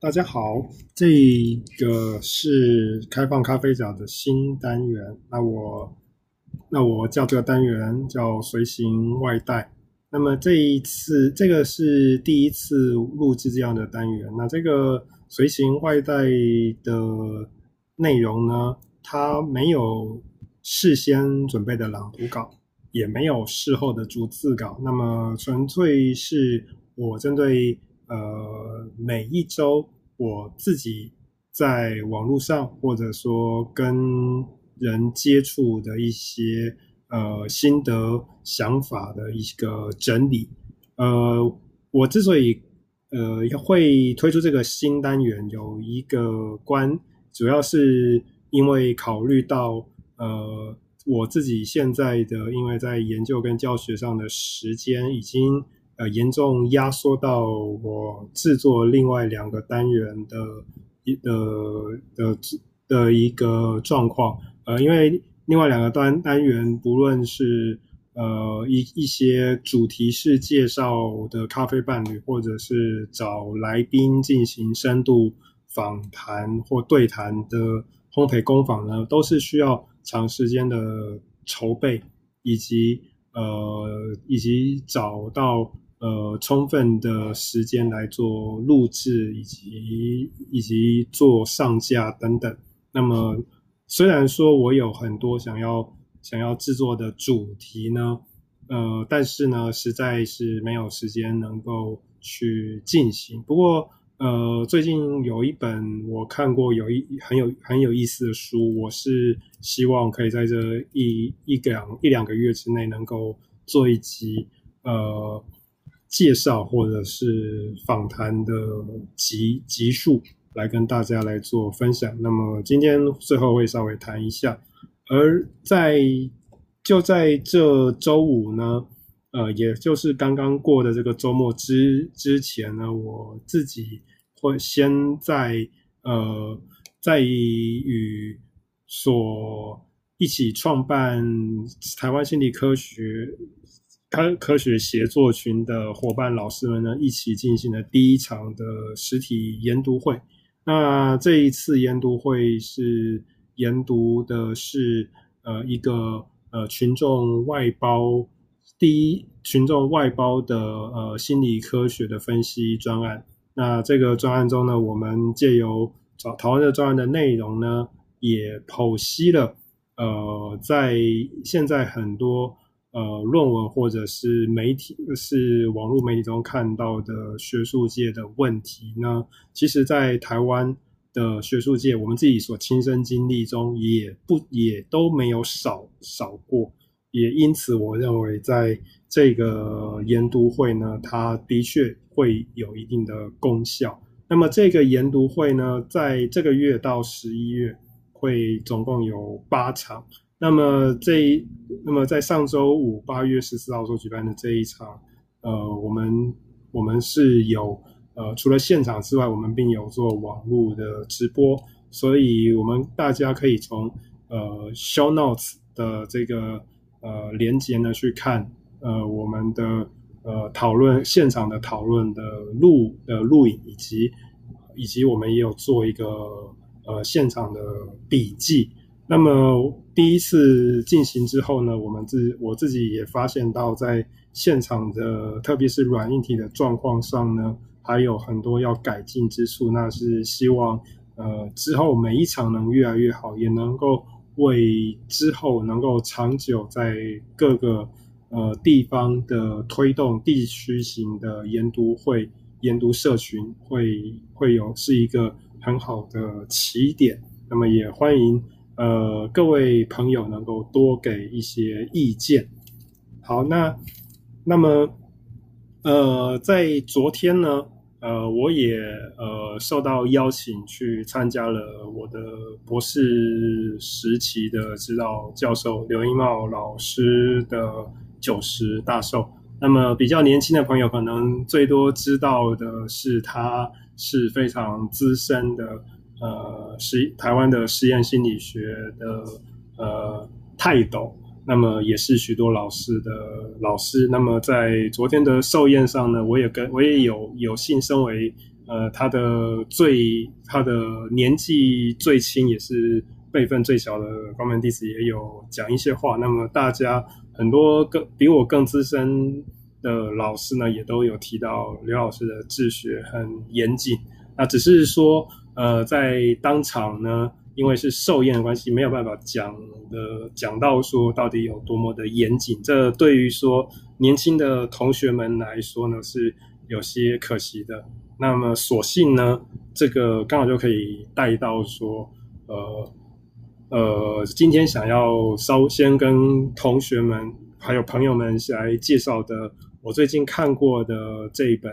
大家好，这个是开放咖啡角的新单元。那我那我叫这个单元叫随行外带。那么这一次这个是第一次录制这样的单元。那这个随行外带的内容呢，它没有事先准备的朗读稿，也没有事后的逐字稿。那么纯粹是我针对。呃，每一周我自己在网络上或者说跟人接触的一些呃心得想法的一个整理。呃，我之所以呃会推出这个新单元，有一个关，主要是因为考虑到呃我自己现在的因为在研究跟教学上的时间已经。呃，严重压缩到我制作另外两个单元的一的的的一个状况。呃，因为另外两个单单元，不论是呃一一些主题式介绍的咖啡伴侣，或者是找来宾进行深度访谈或对谈的烘焙工坊呢，都是需要长时间的筹备，以及呃以及找到。呃，充分的时间来做录制，以及以及做上架等等。那么，虽然说我有很多想要想要制作的主题呢，呃，但是呢，实在是没有时间能够去进行。不过，呃，最近有一本我看过有一很有很有意思的书，我是希望可以在这一一两一两个月之内能够做一集，呃。介绍或者是访谈的集集数来跟大家来做分享。那么今天最后会稍微谈一下，而在就在这周五呢，呃，也就是刚刚过的这个周末之之前呢，我自己会先在呃在与所一起创办台湾心理科学。科科学协作群的伙伴老师们呢，一起进行了第一场的实体研读会。那这一次研读会是研读的是呃一个呃群众外包第一群众外包的呃心理科学的分析专案。那这个专案中呢，我们借由讨讨论的专案的内容呢，也剖析了呃在现在很多。呃，论文或者是媒体，是网络媒体中看到的学术界的问题呢，其实，在台湾的学术界，我们自己所亲身经历中，也不也都没有少少过，也因此，我认为在这个研读会呢，它的确会有一定的功效。那么，这个研读会呢，在这个月到十一月，会总共有八场。那么这一，那么在上周五八月十四号所举办的这一场，呃，我们我们是有呃除了现场之外，我们并有做网络的直播，所以我们大家可以从呃 show notes 的这个呃连接呢去看呃我们的呃讨论现场的讨论的录的录影，以及以及我们也有做一个呃现场的笔记。那么第一次进行之后呢，我们自我自己也发现到，在现场的特别是软硬体的状况上呢，还有很多要改进之处。那是希望呃之后每一场能越来越好，也能够为之后能够长久在各个呃地方的推动地区型的研读会、研读社群会会有是一个很好的起点。那么也欢迎。呃，各位朋友能够多给一些意见。好，那那么呃，在昨天呢，呃，我也呃受到邀请去参加了我的博士时期的指导教授刘英茂老师的九十大寿。那么比较年轻的朋友可能最多知道的是，他是非常资深的。呃，是台湾的实验心理学的呃泰斗，那么也是许多老师的老师。那么在昨天的寿宴上呢，我也跟我也有有幸身为呃，他的最他的年纪最轻也是辈分最小的关门弟子也有讲一些话。那么大家很多更比我更资深的老师呢，也都有提到刘老师的治学很严谨。那只是说，呃，在当场呢。因为是寿宴的关系，没有办法讲的讲到说到底有多么的严谨。这对于说年轻的同学们来说呢，是有些可惜的。那么索性呢，这个刚好就可以带到说，呃呃，今天想要稍先跟同学们还有朋友们来介绍的，我最近看过的这一本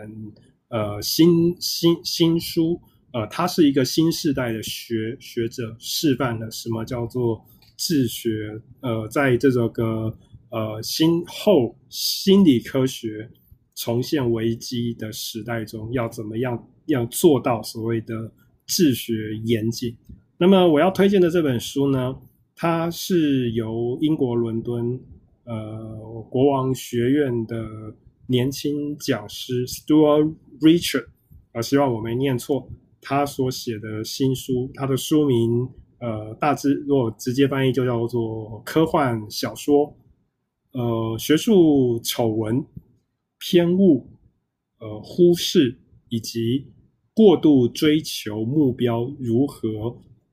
呃新新新书。呃，他是一个新时代的学学者，示范了什么叫做治学。呃，在这个呃新后心理科学重现危机的时代中，要怎么样要做到所谓的治学严谨？那么我要推荐的这本书呢，它是由英国伦敦呃国王学院的年轻讲师 Stuart Richard，啊、呃，希望我没念错。他所写的新书，他的书名，呃，大致如果直接翻译就叫做科幻小说，呃，学术丑闻、偏误、呃，忽视以及过度追求目标如何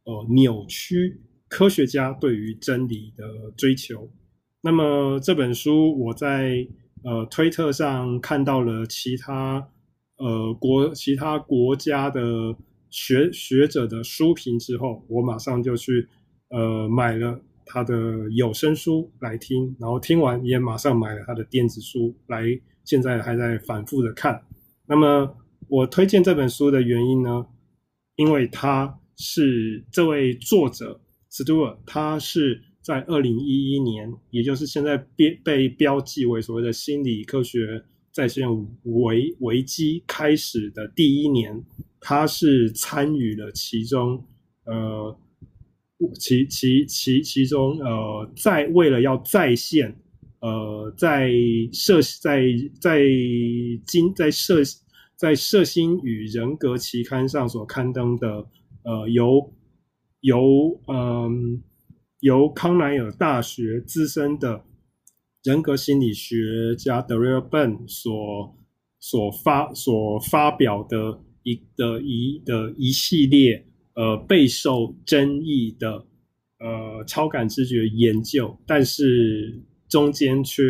呃扭曲科学家对于真理的追求。那么这本书我在呃推特上看到了其他。呃，国其他国家的学学者的书评之后，我马上就去呃买了他的有声书来听，然后听完也马上买了他的电子书来，现在还在反复的看。那么我推荐这本书的原因呢，因为他是这位作者 Stuart，他是在二零一一年，也就是现在被被标记为所谓的心理科学。在线危危机开始的第一年，他是参与了其中，呃，其其其其中，呃，在为了要在线，呃，在社在在今在社在社心与人格期刊上所刊登的，呃，由由嗯、由康奈尔大学资深的。人格心理学家 Daryl Bem 所所发所发表的一的一的一系列呃备受争议的呃超感知觉研究，但是中间却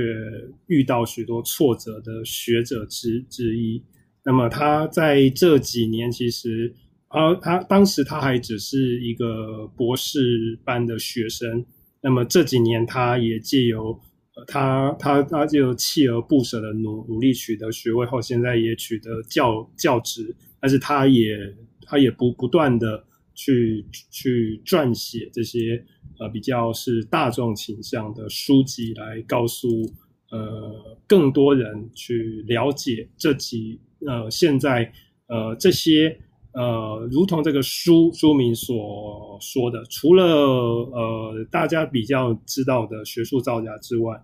遇到许多挫折的学者之之一。那么他在这几年其实啊，他当时他还只是一个博士班的学生。那么这几年他也借由他他他就锲而不舍的努努力取得学位后，现在也取得教教职，但是他也他也不不断的去去撰写这些呃比较是大众倾向的书籍，来告诉呃更多人去了解这几呃现在呃这些呃如同这个书书名所说的，除了呃大家比较知道的学术造假之外。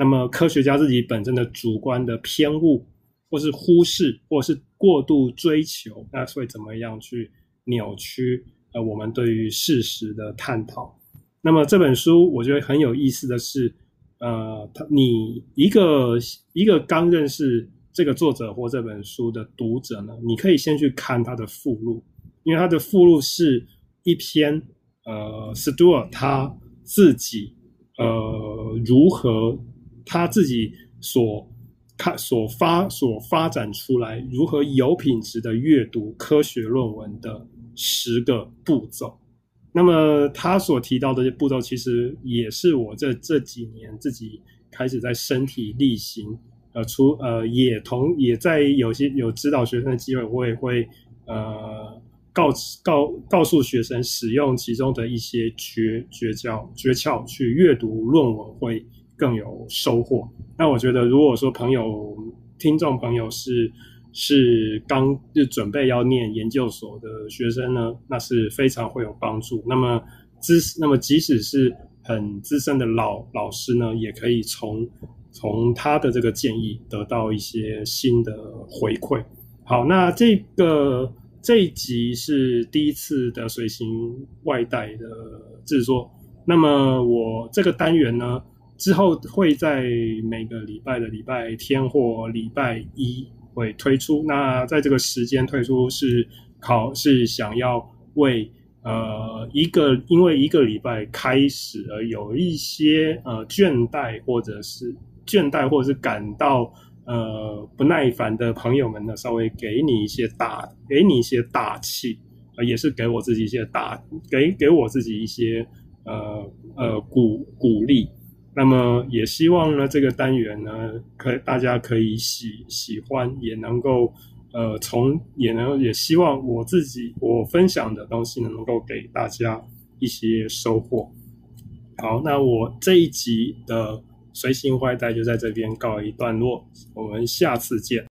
那么科学家自己本身的主观的偏误，或是忽视，或是过度追求，那会怎么样去扭曲呃我们对于事实的探讨？那么这本书我觉得很有意思的是，呃，他你一个一个刚认识这个作者或这本书的读者呢，你可以先去看他的附录，因为他的附录是一篇呃，Stuart 他自己呃如何。他自己所看、所发、所发展出来如何有品质的阅读科学论文的十个步骤。那么他所提到的这些步骤，其实也是我这这几年自己开始在身体力行。呃，除呃也同也在有些有指导学生的机会，我也会呃告告告诉学生使用其中的一些诀诀窍诀窍去阅读论文会。更有收获。那我觉得，如果说朋友、听众朋友是是刚就准备要念研究所的学生呢，那是非常会有帮助。那么资，那么即使是很资深的老老师呢，也可以从从他的这个建议得到一些新的回馈。好，那这个这一集是第一次的随行外带的制作。那么我这个单元呢，之后会在每个礼拜的礼拜天或礼拜一会推出。那在这个时间推出是考是想要为呃一个因为一个礼拜开始而有一些呃倦怠或者是倦怠或者是感到。呃，不耐烦的朋友们呢，稍微给你一些打，给你一些打气，呃，也是给我自己一些打，给给我自己一些呃呃鼓鼓励。那么也希望呢，这个单元呢，可大家可以喜喜欢，也能够呃从也能也希望我自己我分享的东西呢，能够给大家一些收获。好，那我这一集的。随行外带就在这边告一段落，我们下次见。